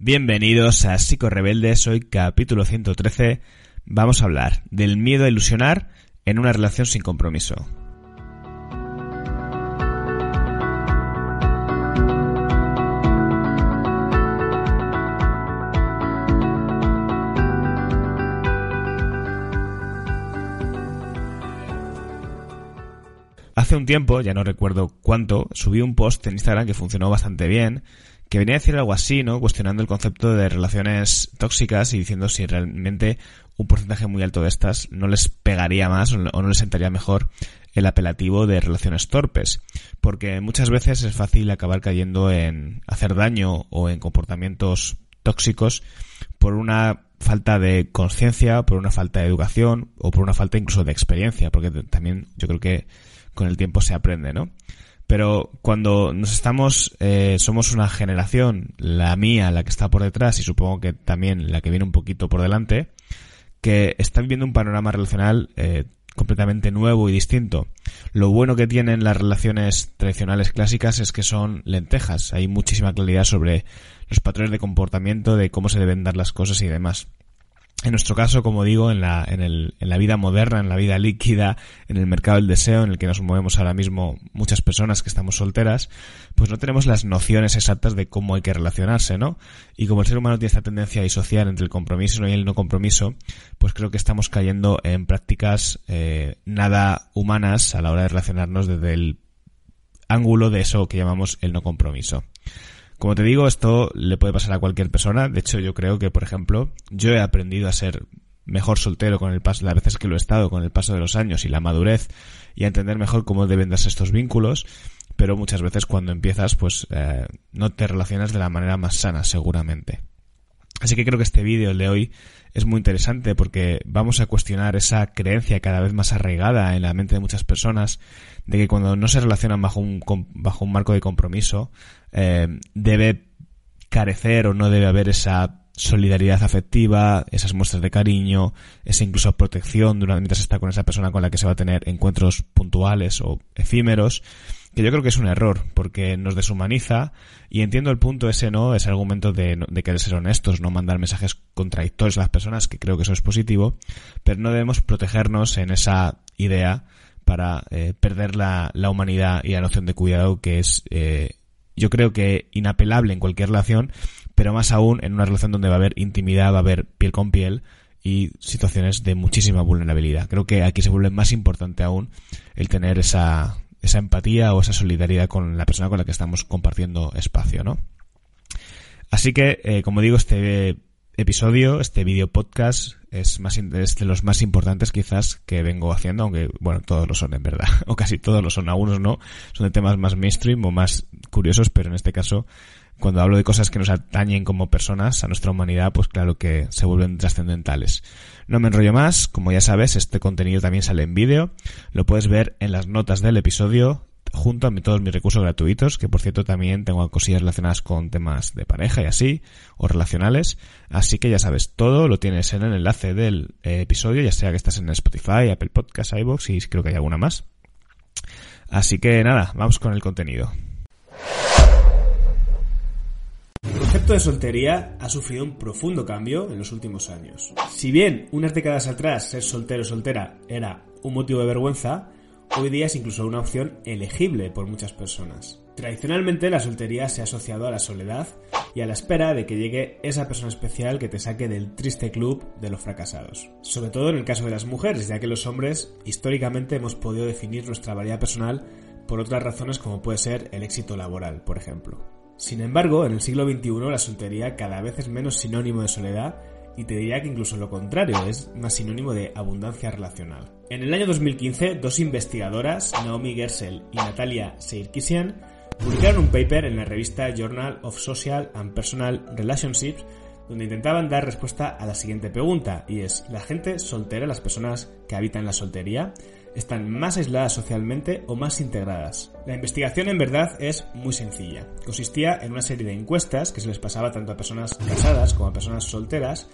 Bienvenidos a Psico Rebeldes, hoy capítulo 113. Vamos a hablar del miedo a ilusionar en una relación sin compromiso. Hace un tiempo, ya no recuerdo cuánto, subí un post en Instagram que funcionó bastante bien, que venía a decir algo así, ¿no? Cuestionando el concepto de relaciones tóxicas y diciendo si realmente un porcentaje muy alto de estas no les pegaría más o no les sentaría mejor el apelativo de relaciones torpes. Porque muchas veces es fácil acabar cayendo en hacer daño o en comportamientos tóxicos por una falta de conciencia, por una falta de educación o por una falta incluso de experiencia, porque también yo creo que con el tiempo se aprende, ¿no? Pero cuando nos estamos, eh, somos una generación, la mía, la que está por detrás y supongo que también la que viene un poquito por delante, que está viviendo un panorama relacional eh, completamente nuevo y distinto. Lo bueno que tienen las relaciones tradicionales clásicas es que son lentejas. Hay muchísima claridad sobre los patrones de comportamiento, de cómo se deben dar las cosas y demás en nuestro caso, como digo, en la, en, el, en la vida moderna, en la vida líquida, en el mercado del deseo en el que nos movemos ahora mismo muchas personas que estamos solteras, pues no tenemos las nociones exactas de cómo hay que relacionarse, ¿no? Y como el ser humano tiene esta tendencia a disociar entre el compromiso y el no compromiso, pues creo que estamos cayendo en prácticas eh, nada humanas a la hora de relacionarnos desde el ángulo de eso que llamamos el no compromiso. Como te digo, esto le puede pasar a cualquier persona. De hecho, yo creo que, por ejemplo, yo he aprendido a ser mejor soltero con el paso, las veces que lo he estado, con el paso de los años y la madurez, y a entender mejor cómo deben darse estos vínculos, pero muchas veces cuando empiezas, pues eh, no te relacionas de la manera más sana, seguramente. Así que creo que este vídeo, el de hoy, es muy interesante porque vamos a cuestionar esa creencia cada vez más arraigada en la mente de muchas personas de que cuando no se relacionan bajo un, bajo un marco de compromiso, eh, debe carecer o no debe haber esa solidaridad afectiva, esas muestras de cariño, esa incluso protección durante, mientras está con esa persona con la que se va a tener encuentros puntuales o efímeros, que yo creo que es un error, porque nos deshumaniza y entiendo el punto ese, ¿no? Ese argumento de, de querer ser honestos, no mandar mensajes contradictorios a las personas, que creo que eso es positivo, pero no debemos protegernos en esa idea para eh, perder la, la, humanidad y la noción de cuidado que es, eh, yo creo que inapelable en cualquier relación, pero más aún en una relación donde va a haber intimidad, va a haber piel con piel y situaciones de muchísima vulnerabilidad. Creo que aquí se vuelve más importante aún el tener esa, esa empatía o esa solidaridad con la persona con la que estamos compartiendo espacio, ¿no? Así que, eh, como digo, este episodio, este video podcast, es, más, es de los más importantes quizás que vengo haciendo, aunque, bueno, todos lo son en verdad, o casi todos lo son, algunos no, son de temas más mainstream o más curiosos, pero en este caso, cuando hablo de cosas que nos atañen como personas a nuestra humanidad, pues claro que se vuelven trascendentales. No me enrollo más, como ya sabes, este contenido también sale en vídeo, lo puedes ver en las notas del episodio junto a todos mis recursos gratuitos, que por cierto también tengo cosillas relacionadas con temas de pareja y así, o relacionales. Así que ya sabes, todo lo tienes en el enlace del eh, episodio, ya sea que estás en Spotify, Apple Podcasts, iBox y creo que hay alguna más. Así que nada, vamos con el contenido. El concepto de soltería ha sufrido un profundo cambio en los últimos años. Si bien unas décadas atrás ser soltero o soltera era un motivo de vergüenza, hoy día es incluso una opción elegible por muchas personas. Tradicionalmente la soltería se ha asociado a la soledad y a la espera de que llegue esa persona especial que te saque del triste club de los fracasados. Sobre todo en el caso de las mujeres, ya que los hombres históricamente hemos podido definir nuestra variedad personal por otras razones como puede ser el éxito laboral, por ejemplo. Sin embargo, en el siglo XXI la soltería cada vez es menos sinónimo de soledad y te diría que incluso lo contrario, es más sinónimo de abundancia relacional. En el año 2015, dos investigadoras, Naomi Gersel y Natalia Seirkisian, Publicaron un paper en la revista Journal of Social and Personal Relationships donde intentaban dar respuesta a la siguiente pregunta, y es, ¿la gente soltera, las personas que habitan la soltería, están más aisladas socialmente o más integradas? La investigación en verdad es muy sencilla. Consistía en una serie de encuestas que se les pasaba tanto a personas casadas como a personas solteras,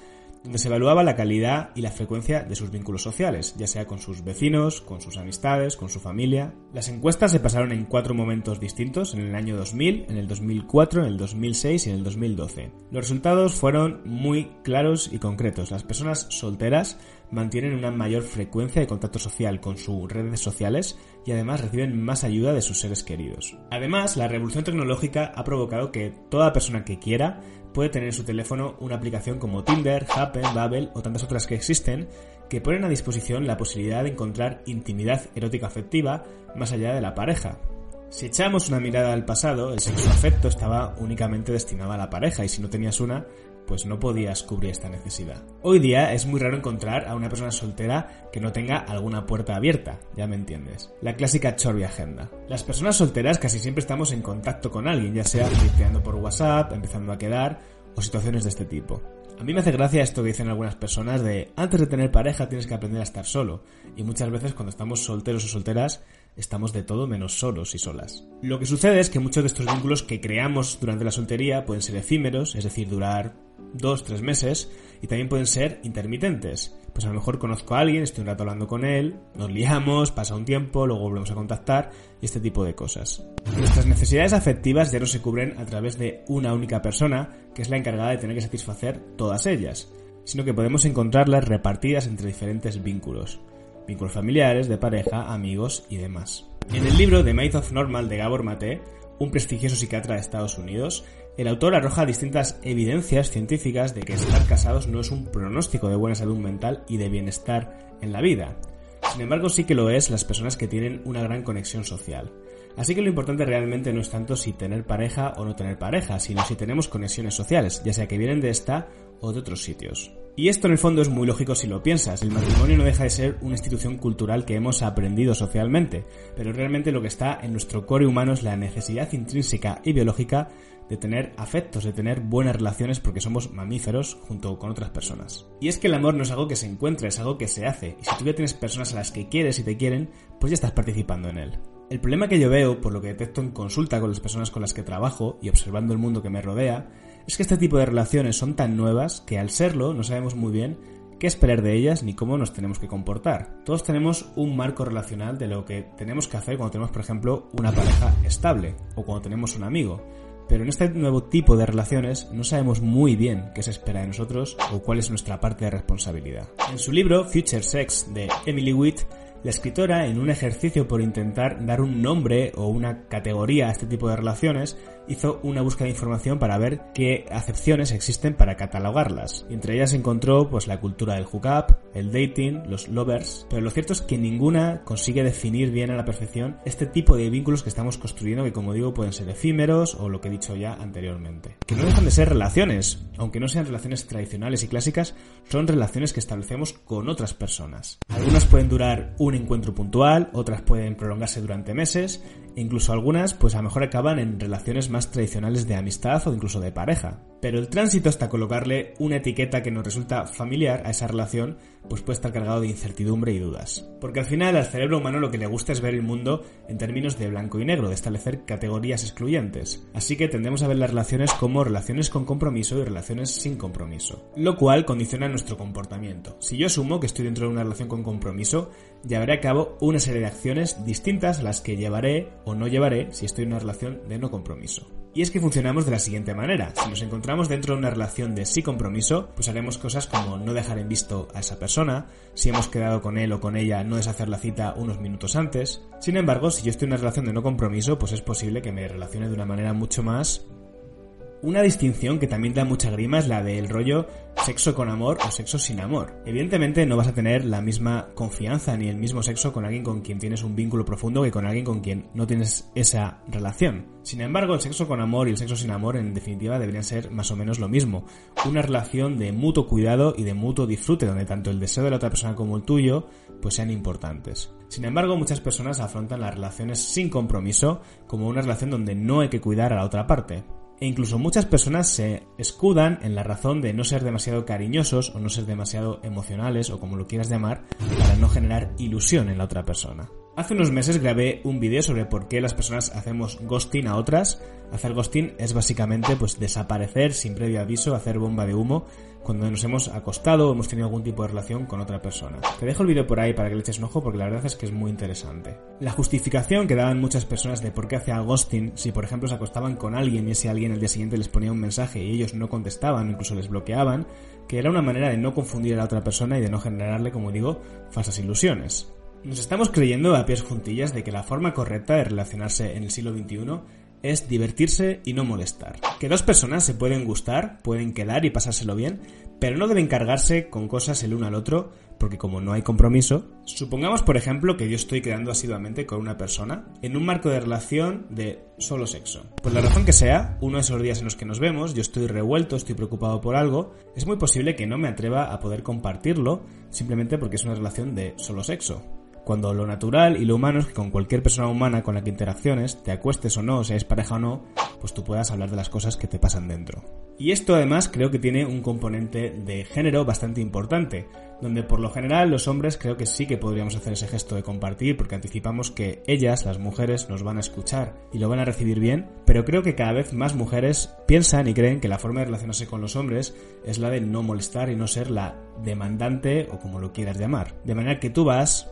donde se evaluaba la calidad y la frecuencia de sus vínculos sociales, ya sea con sus vecinos, con sus amistades, con su familia. Las encuestas se pasaron en cuatro momentos distintos, en el año 2000, en el 2004, en el 2006 y en el 2012. Los resultados fueron muy claros y concretos. Las personas solteras mantienen una mayor frecuencia de contacto social con sus redes sociales y además reciben más ayuda de sus seres queridos. Además, la revolución tecnológica ha provocado que toda persona que quiera puede tener en su teléfono una aplicación como Tinder, Happen, Bubble o tantas otras que existen que ponen a disposición la posibilidad de encontrar intimidad erótica afectiva más allá de la pareja. Si echamos una mirada al pasado, el sexo afecto estaba únicamente destinado a la pareja y si no tenías una, pues no podías cubrir esta necesidad. Hoy día es muy raro encontrar a una persona soltera que no tenga alguna puerta abierta, ya me entiendes. La clásica chorbi agenda. Las personas solteras casi siempre estamos en contacto con alguien, ya sea chateando por WhatsApp, empezando a quedar o situaciones de este tipo. A mí me hace gracia esto que dicen algunas personas de antes de tener pareja tienes que aprender a estar solo. Y muchas veces cuando estamos solteros o solteras estamos de todo menos solos y solas. Lo que sucede es que muchos de estos vínculos que creamos durante la soltería pueden ser efímeros, es decir, durar dos, tres meses, y también pueden ser intermitentes. Pues a lo mejor conozco a alguien, estoy un rato hablando con él, nos liamos, pasa un tiempo, luego volvemos a contactar y este tipo de cosas. Nuestras necesidades afectivas ya no se cubren a través de una única persona, que es la encargada de tener que satisfacer todas ellas, sino que podemos encontrarlas repartidas entre diferentes vínculos. Vínculos familiares, de pareja, amigos y demás. En el libro The Myth of Normal de Gabor Mate, un prestigioso psiquiatra de Estados Unidos, el autor arroja distintas evidencias científicas de que estar casados no es un pronóstico de buena salud mental y de bienestar en la vida. Sin embargo, sí que lo es las personas que tienen una gran conexión social. Así que lo importante realmente no es tanto si tener pareja o no tener pareja, sino si tenemos conexiones sociales, ya sea que vienen de esta o de otros sitios. Y esto en el fondo es muy lógico si lo piensas. El matrimonio no deja de ser una institución cultural que hemos aprendido socialmente, pero realmente lo que está en nuestro core humano es la necesidad intrínseca y biológica de tener afectos, de tener buenas relaciones porque somos mamíferos junto con otras personas. Y es que el amor no es algo que se encuentra, es algo que se hace. Y si tú ya tienes personas a las que quieres y te quieren, pues ya estás participando en él. El problema que yo veo, por lo que detecto en consulta con las personas con las que trabajo y observando el mundo que me rodea, es que este tipo de relaciones son tan nuevas que al serlo no sabemos muy bien qué esperar de ellas ni cómo nos tenemos que comportar. Todos tenemos un marco relacional de lo que tenemos que hacer cuando tenemos, por ejemplo, una pareja estable o cuando tenemos un amigo. Pero en este nuevo tipo de relaciones no sabemos muy bien qué se espera de nosotros o cuál es nuestra parte de responsabilidad. En su libro Future Sex de Emily Witt, la escritora, en un ejercicio por intentar dar un nombre o una categoría a este tipo de relaciones, hizo una búsqueda de información para ver qué acepciones existen para catalogarlas. Entre ellas encontró pues la cultura del hookup, el dating, los lovers, pero lo cierto es que ninguna consigue definir bien a la perfección este tipo de vínculos que estamos construyendo que como digo pueden ser efímeros o lo que he dicho ya anteriormente. Que no dejan de ser relaciones, aunque no sean relaciones tradicionales y clásicas, son relaciones que establecemos con otras personas. Algunas pueden durar un encuentro puntual, otras pueden prolongarse durante meses, Incluso algunas, pues a lo mejor acaban en relaciones más tradicionales de amistad o incluso de pareja. Pero el tránsito hasta colocarle una etiqueta que nos resulta familiar a esa relación, pues puede estar cargado de incertidumbre y dudas. Porque al final al cerebro humano lo que le gusta es ver el mundo en términos de blanco y negro, de establecer categorías excluyentes. Así que tendemos a ver las relaciones como relaciones con compromiso y relaciones sin compromiso. Lo cual condiciona nuestro comportamiento. Si yo asumo que estoy dentro de una relación con compromiso, llevaré a cabo una serie de acciones distintas a las que llevaré o no llevaré si estoy en una relación de no compromiso. Y es que funcionamos de la siguiente manera. Si nos encontramos dentro de una relación de sí compromiso, pues haremos cosas como no dejar en visto a esa persona, si hemos quedado con él o con ella, no deshacer la cita unos minutos antes. Sin embargo, si yo estoy en una relación de no compromiso, pues es posible que me relacione de una manera mucho más Una distinción que también da mucha grima es la del rollo sexo con amor o sexo sin amor. Evidentemente no vas a tener la misma confianza ni el mismo sexo con alguien con quien tienes un vínculo profundo que con alguien con quien no tienes esa relación. Sin embargo, el sexo con amor y el sexo sin amor en definitiva deberían ser más o menos lo mismo. Una relación de mutuo cuidado y de mutuo disfrute donde tanto el deseo de la otra persona como el tuyo pues sean importantes. Sin embargo, muchas personas afrontan las relaciones sin compromiso como una relación donde no hay que cuidar a la otra parte. E incluso muchas personas se escudan en la razón de no ser demasiado cariñosos o no ser demasiado emocionales o como lo quieras llamar para no generar ilusión en la otra persona. Hace unos meses grabé un vídeo sobre por qué las personas hacemos ghosting a otras. Hacer ghosting es básicamente pues desaparecer sin previo aviso, hacer bomba de humo cuando nos hemos acostado o hemos tenido algún tipo de relación con otra persona. Te dejo el vídeo por ahí para que le eches un ojo porque la verdad es que es muy interesante. La justificación que daban muchas personas de por qué hacía ghosting, si por ejemplo se acostaban con alguien y ese alguien el día siguiente les ponía un mensaje y ellos no contestaban o incluso les bloqueaban, que era una manera de no confundir a la otra persona y de no generarle, como digo, falsas ilusiones. Nos estamos creyendo a pies juntillas de que la forma correcta de relacionarse en el siglo XXI es divertirse y no molestar. Que dos personas se pueden gustar, pueden quedar y pasárselo bien, pero no deben cargarse con cosas el uno al otro, porque como no hay compromiso, supongamos por ejemplo que yo estoy quedando asiduamente con una persona en un marco de relación de solo sexo. Por la razón que sea, uno de esos días en los que nos vemos, yo estoy revuelto, estoy preocupado por algo, es muy posible que no me atreva a poder compartirlo simplemente porque es una relación de solo sexo. Cuando lo natural y lo humano es que con cualquier persona humana con la que interacciones, te acuestes o no, seas pareja o no, pues tú puedas hablar de las cosas que te pasan dentro. Y esto además creo que tiene un componente de género bastante importante, donde por lo general los hombres creo que sí que podríamos hacer ese gesto de compartir porque anticipamos que ellas, las mujeres, nos van a escuchar y lo van a recibir bien, pero creo que cada vez más mujeres piensan y creen que la forma de relacionarse con los hombres es la de no molestar y no ser la demandante o como lo quieras llamar. De manera que tú vas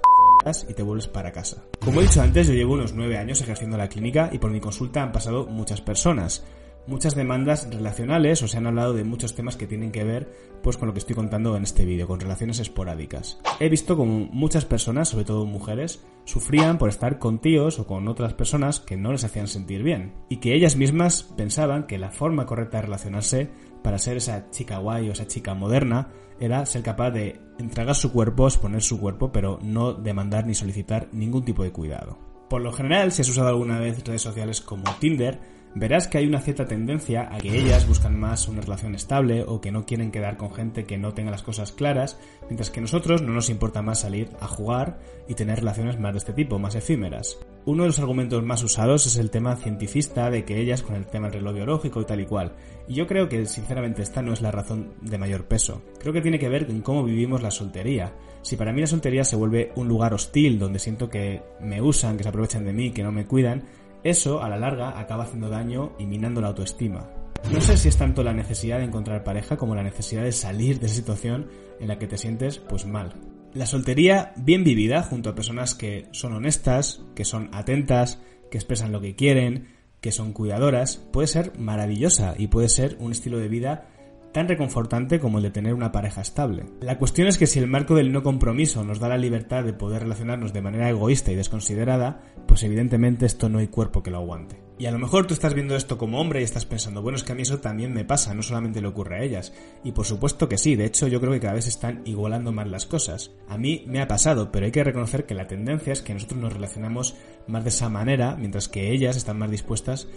y te vuelves para casa. Como he dicho antes, yo llevo unos 9 años ejerciendo la clínica y por mi consulta han pasado muchas personas. Muchas demandas relacionales o se han hablado de muchos temas que tienen que ver pues con lo que estoy contando en este vídeo, con relaciones esporádicas. He visto como muchas personas, sobre todo mujeres, sufrían por estar con tíos o con otras personas que no les hacían sentir bien y que ellas mismas pensaban que la forma correcta de relacionarse para ser esa chica guay o esa chica moderna era ser capaz de entregar su cuerpo, exponer su cuerpo, pero no demandar ni solicitar ningún tipo de cuidado. Por lo general, si has usado alguna vez redes sociales como Tinder, verás que hay una cierta tendencia a que ellas buscan más una relación estable o que no quieren quedar con gente que no tenga las cosas claras, mientras que a nosotros no nos importa más salir a jugar y tener relaciones más de este tipo, más efímeras. Uno de los argumentos más usados es el tema cientifista de que ellas con el tema del reloj biológico y tal y cual. Y yo creo que sinceramente esta no es la razón de mayor peso. Creo que tiene que ver con cómo vivimos la soltería. Si para mí la soltería se vuelve un lugar hostil donde siento que me usan, que se aprovechan de mí, que no me cuidan, eso, a la larga, acaba haciendo daño y minando la autoestima. No sé si es tanto la necesidad de encontrar pareja como la necesidad de salir de esa situación en la que te sientes pues mal. La soltería bien vivida junto a personas que son honestas, que son atentas, que expresan lo que quieren, que son cuidadoras, puede ser maravillosa y puede ser un estilo de vida tan reconfortante como el de tener una pareja estable. La cuestión es que si el marco del no compromiso nos da la libertad de poder relacionarnos de manera egoísta y desconsiderada, pues evidentemente esto no hay cuerpo que lo aguante. Y a lo mejor tú estás viendo esto como hombre y estás pensando, bueno, es que a mí eso también me pasa, no solamente le ocurre a ellas. Y por supuesto que sí, de hecho yo creo que cada vez están igualando más las cosas. A mí me ha pasado, pero hay que reconocer que la tendencia es que nosotros nos relacionamos más de esa manera, mientras que ellas están más dispuestas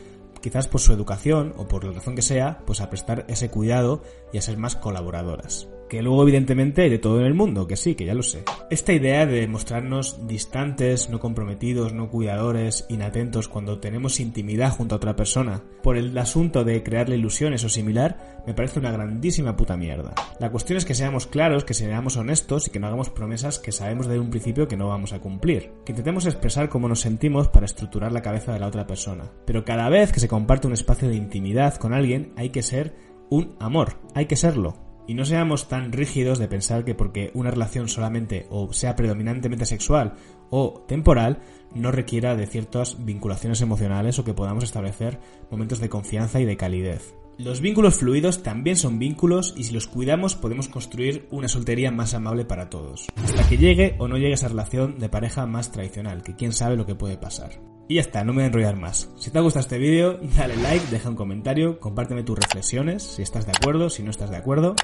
quizás por su educación o por la razón que sea, pues a prestar ese cuidado y a ser más colaboradoras. Que luego evidentemente de todo en el mundo, que sí, que ya lo sé. Esta idea de mostrarnos distantes, no comprometidos, no cuidadores, inatentos cuando tenemos intimidad junto a otra persona, por el asunto de crearle ilusiones o similar, me parece una grandísima puta mierda. La cuestión es que seamos claros, que seamos honestos y que no hagamos promesas que sabemos desde un principio que no vamos a cumplir. Que intentemos expresar cómo nos sentimos para estructurar la cabeza de la otra persona. Pero cada vez que se comparte un espacio de intimidad con alguien, hay que ser un amor, hay que serlo. Y no seamos tan rígidos de pensar que porque una relación solamente o sea predominantemente sexual o temporal no requiera de ciertas vinculaciones emocionales o que podamos establecer momentos de confianza y de calidez. Los vínculos fluidos también son vínculos y si los cuidamos podemos construir una soltería más amable para todos. Hasta que llegue o no llegue esa relación de pareja más tradicional, que quién sabe lo que puede pasar. Y ya está, no me voy a enrollar más. Si te ha gustado este vídeo, dale like, deja un comentario, compárteme tus reflexiones, si estás de acuerdo, si no estás de acuerdo.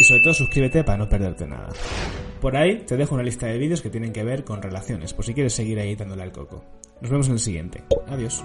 Y sobre todo suscríbete para no perderte nada. Por ahí te dejo una lista de vídeos que tienen que ver con relaciones, por si quieres seguir ahí dándole al coco. Nos vemos en el siguiente. Adiós.